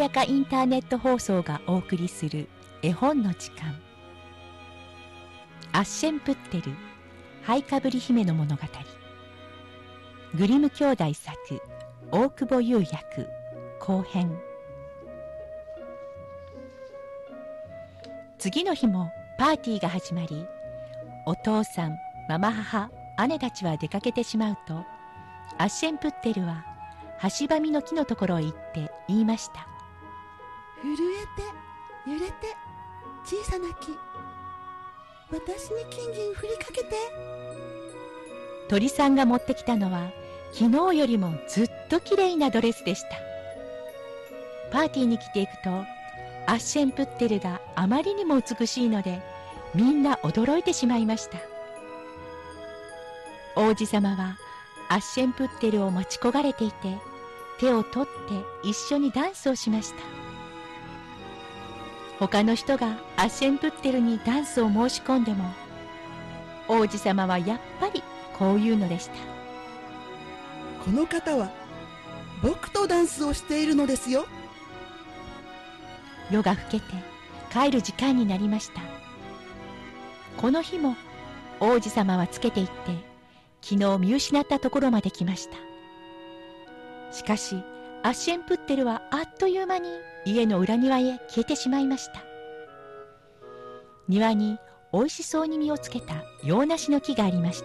やかインターネット放送がお送りする絵本の時間。アッシェンプッテルハイカブリ姫の物語。グリム兄弟作大久保優役後編。次の日もパーティーが始まりお父さんママ母姉たちは出かけてしまうとアッシェンプッテルは橋ばみの木のところへ行って言いました。震えて揺れて小さな木。私に金銀振りかけて。鳥さんが持ってきたのは昨日よりもずっときれいなドレスでした。パーティーに来ていくとアッシェンプッテルがあまりにも美しいのでみんな驚いてしまいました。王子様はアッシェンプッテルを待ち焦がれていて手を取って一緒にダンスをしました。他の人がアッシェンプッテルにダンスを申し込んでも王子様はやっぱりこう言うのでした。この方は僕とダンスをしているのですよ。夜が更けて帰る時間になりました。この日も王子様はつけていって昨日見失ったところまで来ました。しかしアッシェンプッテルはあっという間に家の裏庭へ消えてしまいました。庭においしそうに実をつけた洋梨の木がありまし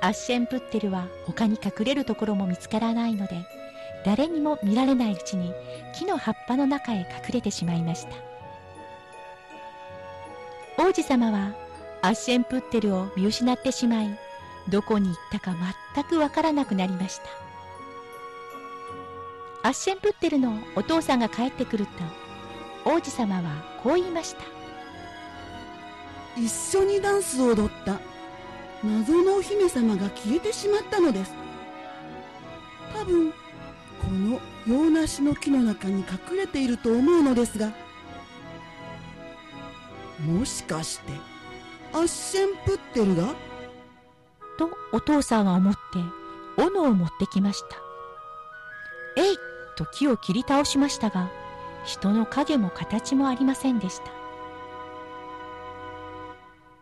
た。アッシェンプッテルは他に隠れるところも見つからないので誰にも見られないうちに木の葉っぱの中へ隠れてしまいました。王子様はアッシェンプッテルを見失ってしまいどこに行ったか全くわからなくなりました。アッシェンプッテルのお父さんが帰ってくると王子様はこう言いました。一緒にダンスを踊った謎のお姫様が消えてしまったのです。多分この洋梨の木の中に隠れていると思うのですがもしかしてアッシェンプッテルが？とお父さんは思って斧を持ってきました。えいと木を切り倒しましたが人の影も形もありませんでした。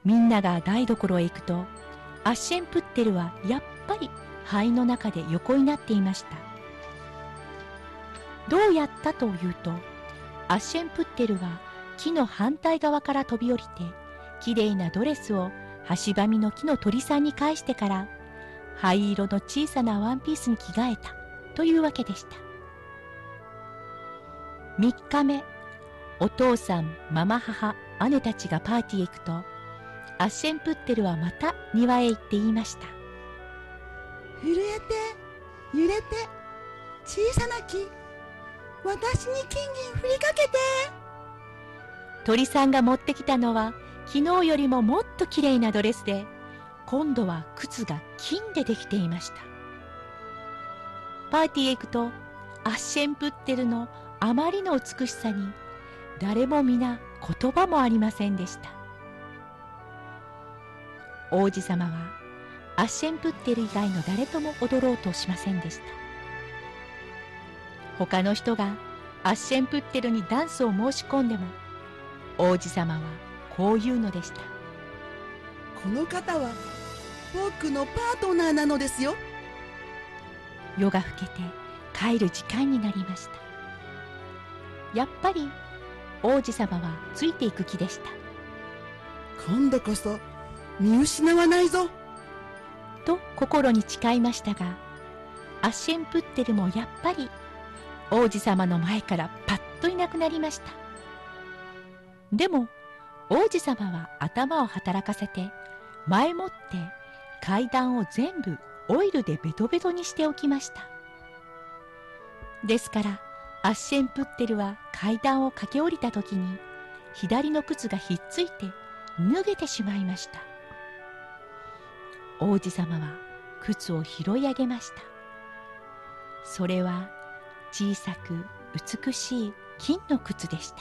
みんなが台所へ行くとアッシェンプッテルはやっぱり灰の中で横になっていました。どうやったというとアッシェンプッテルは木の反対側から飛び降りてきれいなドレスを橋ばみの木の鳥さんに返してから灰色の小さなワンピースに着替えたというわけでした。3日目お父さんママ母姉たちがパーティーへ行くとアッシェンプッテルはまた庭へ行って言いました。震えて揺れて小さな木私に金銀振りかけて。鳥さんが持ってきたのは昨日よりももっときれいなドレスで今度は靴が金でできていました。パーティーへ行くとアッシェンプッテルのあまりの美しさに誰も皆言葉もありませんでした。王子様はアッシェンプッテル以外の誰とも踊ろうとしませんでした。他の人がアッシェンプッテルにダンスを申し込んでも王子様はこう言うのでした。この方は僕のパートナーなのですよ。夜が更けて帰る時間になりましたやっぱり王子様はついていく気でした。今度こそ見失わないぞ。と心に誓いましたがアッシェンプッテルもやっぱり王子様の前からパッといなくなりました。でも王子様は頭を働かせて前もって階段を全部オイルでベトベトにしておきました。ですからアッシェンプッテルは階段を駆け下りた時に左の靴がひっついて脱げてしまいました。王子様は靴を拾い上げました。それは小さく美しい金の靴でした。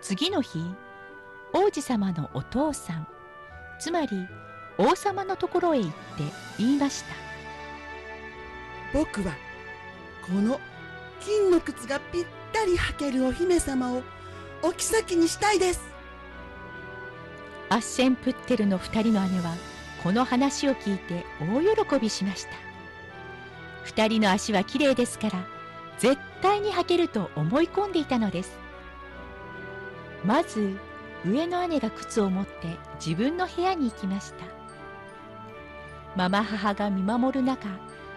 次の日王子様のお父さんつまり王様のところへ行って言いました。僕はこの金の靴がぴったり履けるお姫様をお妃にしたいです。アッシェンプッテルの二人の姉はこの話を聞いて大喜びしました。二人の足はきれいですから絶対に履けると思い込んでいたのです。まず上の姉が靴を持って自分の部屋に行きました。ママ母が見守る中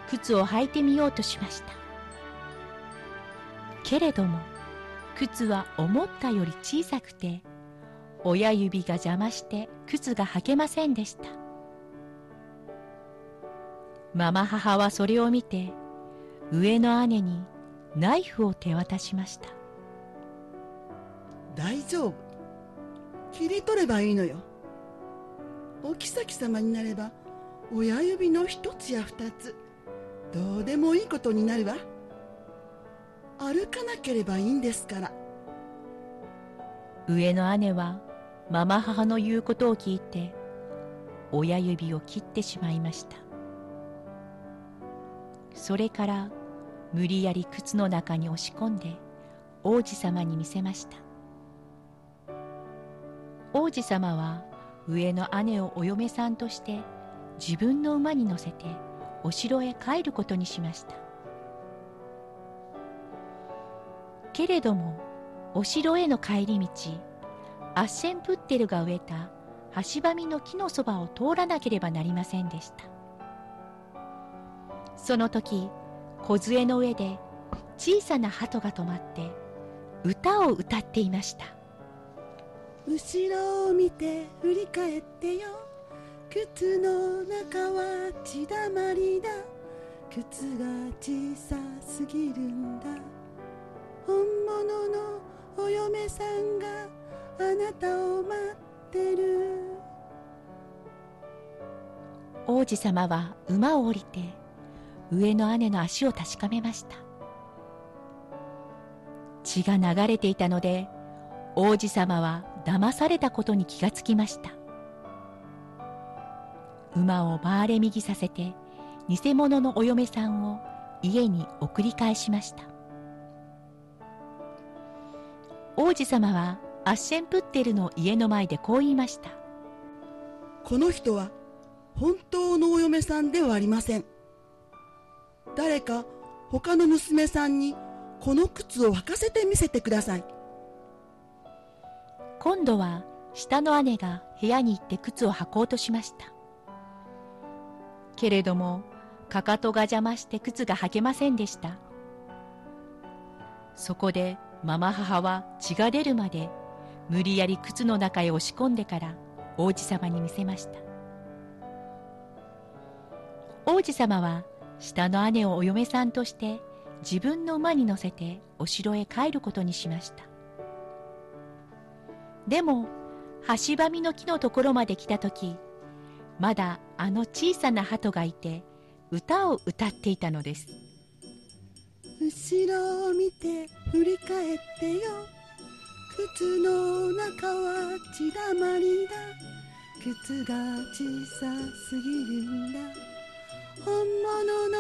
靴を履いてみようとしました。けれども靴は思ったより小さくて親指が邪魔して靴が履けませんでした。ママ母はそれを見て上の姉にナイフを手渡しました。大丈夫。切り取ればいいのよ。お妃様になれば親指の一つや二つどうでもいいことになるわ。歩かなければいいんですから。上の姉はママ母の言うことを聞いて親指を切ってしまいました。それから無理やり靴の中に押し込んで王子様に見せました。王子様は上の姉をお嫁さんとして自分の馬に乗せてお城へ帰ることにしました。けれどもお城への帰り道アッシェンプッテルが植えた橋ばみの木のそばを通らなければなりませんでした。その時梢の上で小さな鳩が止まって歌を歌っていました後ろを見て振り返ってよ靴の中は血だまりだ。靴が小さすぎるんだ。本物のお嫁さんがあなたを待ってる。王子様は馬を降りて上の姉の足を確かめました。血が流れていたので王子様は騙されたことに気がつきました。馬を回れ右させて偽物のお嫁さんを家に送り返しました。王子様はアッシェンプッテルの家の前でこう言いました。この人は本当のお嫁さんではありません。誰か他の娘さんにこの靴を履かせてみせてください。今度は下の姉が部屋に行って靴を履こうとしましたけれどもかかとが邪魔して靴が履けませんでした。そこでママ母は血が出るまで無理やり靴の中へ押し込んでから王子様に見せました。王子様は下の姉をお嫁さんとして自分の馬に乗せてお城へ帰ることにしました。でも橋ばみの木のところまで来た時まだあの小さな鳩がいて歌を歌っていたのです。後ろを見て振り返ってよ。靴の中は血だまりだ。靴が小さすぎるんだ。本物の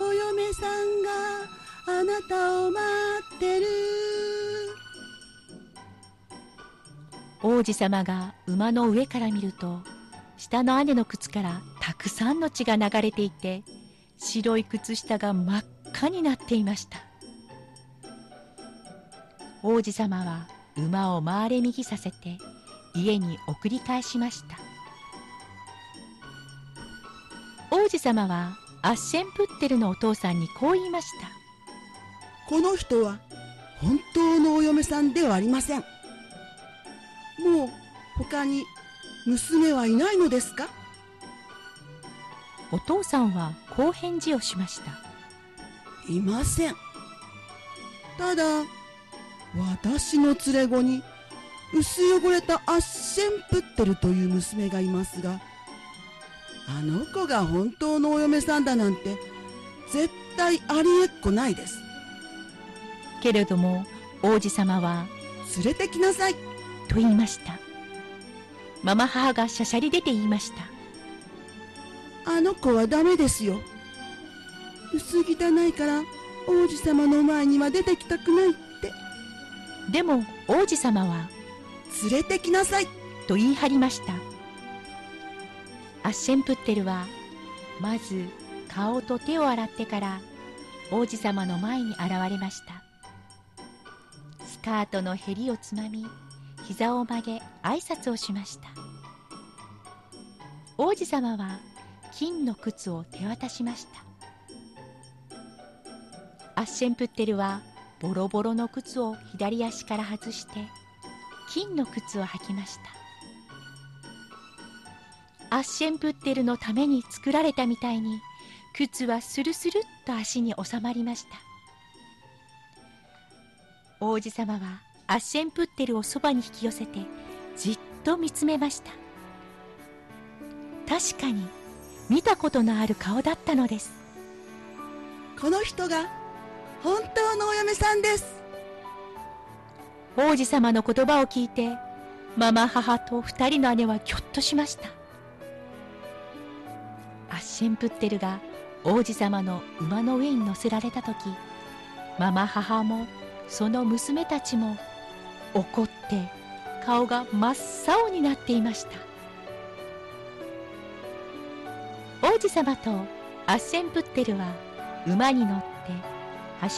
お嫁さんがあなたを待ってる。王子様が馬の上から見ると下の姉の靴からたくさんの血が流れていて白い靴下が真っ赤になっていました。王子様は馬を回れ右させて家に送り返しました。王子様はアッシェンプッテルのお父さんにこう言いました。この人は本当のお嫁さんではありません。もう他に娘はいないのですか？お父さんはこう返事をしました。いません。ただ私の連れ子に薄汚れたアッシェンプッテルという娘がいますがあの子が本当のお嫁さんだなんて絶対ありえっこないです。けれども王子様は連れてきなさい。と言いましたママ母がしゃしゃり出て言いました。あの子はダメですよ。薄汚いから王子様の前には出てきたくないって。でも王子様は連れてきなさいと言い張りました。アッシェンプッテルはまず顔と手を洗ってから王子様の前に現れました。スカートのへりをつまみ膝を曲げ挨拶をしました。王子様は金の靴を手渡しました。アッシェンプッテルはボロボロの靴を左足から外して金の靴を履きました。アッシェンプッテルのために作られたみたいに靴はスルスルっと足に収まりました。王子様はアッシェンプッテルをそばに引き寄せてじっと見つめました。確かに見たことのある顔だったのです。この人が本当のお嫁さんです。王子様の言葉を聞いてママ母と二人の姉はぎょっとしました。アッシェンプッテルが王子様の馬の上に乗せられた時ママ母もその娘たちも怒って顔が真っ青になっていました。王子様とアッセンプッテルは馬に乗って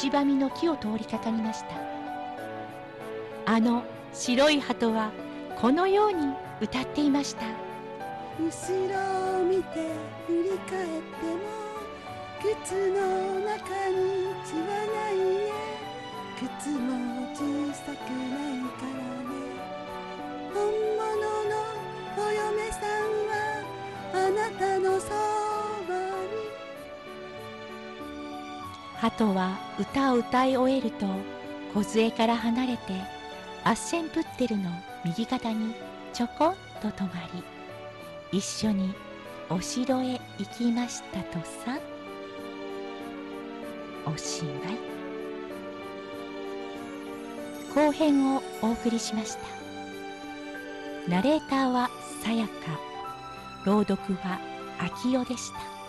橋ばみの木を通りかかりました。あの白い鳩はこのように歌っていました。後ろを見て振り返っても靴の中に血はない。靴も小さくないからね本物のお嫁さんはあなたのそばに鳩は歌を歌い終えると梢から離れてアッセンプッテルの右肩にちょこんと止まり一緒にお城へ行きましたとさ。おしまい。後編をお送りしました。ナレーターはさやか。朗読は秋代でした。